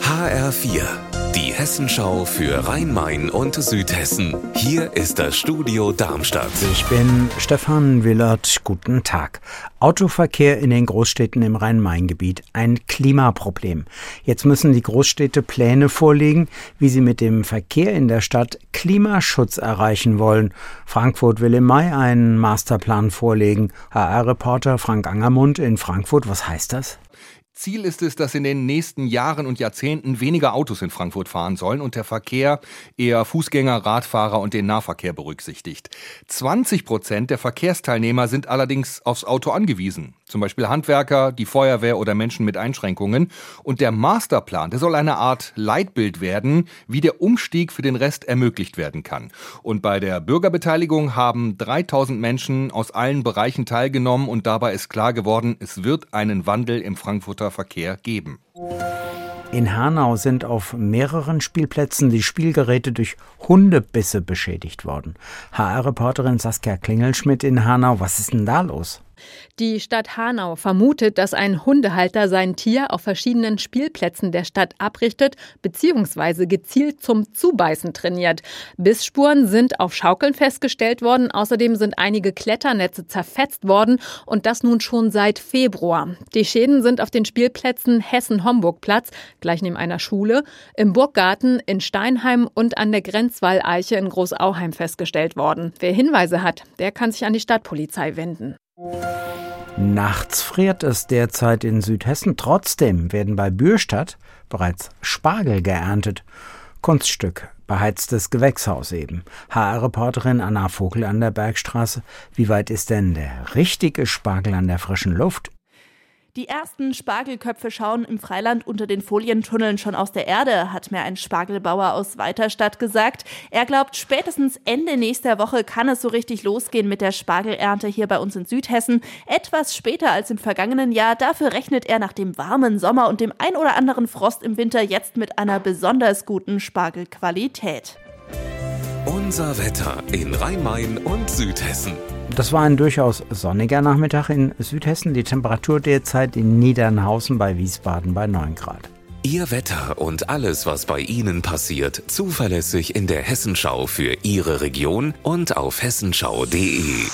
HR4, die Hessenschau für Rhein-Main und Südhessen. Hier ist das Studio Darmstadt. Ich bin Stefan Willert. Guten Tag. Autoverkehr in den Großstädten im Rhein-Main-Gebiet. Ein Klimaproblem. Jetzt müssen die Großstädte Pläne vorlegen, wie sie mit dem Verkehr in der Stadt Klimaschutz erreichen wollen. Frankfurt will im Mai einen Masterplan vorlegen. HR-Reporter Frank Angermund in Frankfurt. Was heißt das? Ziel ist es, dass in den nächsten Jahren und Jahrzehnten weniger Autos in Frankfurt fahren sollen und der Verkehr eher Fußgänger, Radfahrer und den Nahverkehr berücksichtigt. 20 Prozent der Verkehrsteilnehmer sind allerdings aufs Auto angewiesen. Zum Beispiel Handwerker, die Feuerwehr oder Menschen mit Einschränkungen. Und der Masterplan, der soll eine Art Leitbild werden, wie der Umstieg für den Rest ermöglicht werden kann. Und bei der Bürgerbeteiligung haben 3000 Menschen aus allen Bereichen teilgenommen und dabei ist klar geworden, es wird einen Wandel im Frankfurter Verkehr geben. In Hanau sind auf mehreren Spielplätzen die Spielgeräte durch Hundebisse beschädigt worden. HR-Reporterin Saskia Klingelschmidt in Hanau, was ist denn da los? Die Stadt Hanau vermutet, dass ein Hundehalter sein Tier auf verschiedenen Spielplätzen der Stadt abrichtet bzw. gezielt zum Zubeißen trainiert. Bissspuren sind auf Schaukeln festgestellt worden. Außerdem sind einige Kletternetze zerfetzt worden und das nun schon seit Februar. Die Schäden sind auf den Spielplätzen Hessen-Homburg-Platz, gleich neben einer Schule, im Burggarten, in Steinheim und an der Grenzwalleiche in Großauheim festgestellt worden. Wer Hinweise hat, der kann sich an die Stadtpolizei wenden. Nachts friert es derzeit in Südhessen. Trotzdem werden bei Bürstadt bereits Spargel geerntet. Kunststück, beheiztes Gewächshaus eben. HR-Reporterin Anna Vogel an der Bergstraße. Wie weit ist denn der richtige Spargel an der frischen Luft? Die ersten Spargelköpfe schauen im Freiland unter den Folientunneln schon aus der Erde, hat mir ein Spargelbauer aus Weiterstadt gesagt. Er glaubt, spätestens Ende nächster Woche kann es so richtig losgehen mit der Spargelernte hier bei uns in Südhessen. Etwas später als im vergangenen Jahr. Dafür rechnet er nach dem warmen Sommer und dem ein oder anderen Frost im Winter jetzt mit einer besonders guten Spargelqualität. Unser Wetter in Rhein-Main und Südhessen. Das war ein durchaus sonniger Nachmittag in Südhessen. Die Temperatur derzeit in Niedernhausen bei Wiesbaden bei 9 Grad. Ihr Wetter und alles, was bei Ihnen passiert, zuverlässig in der Hessenschau für Ihre Region und auf hessenschau.de.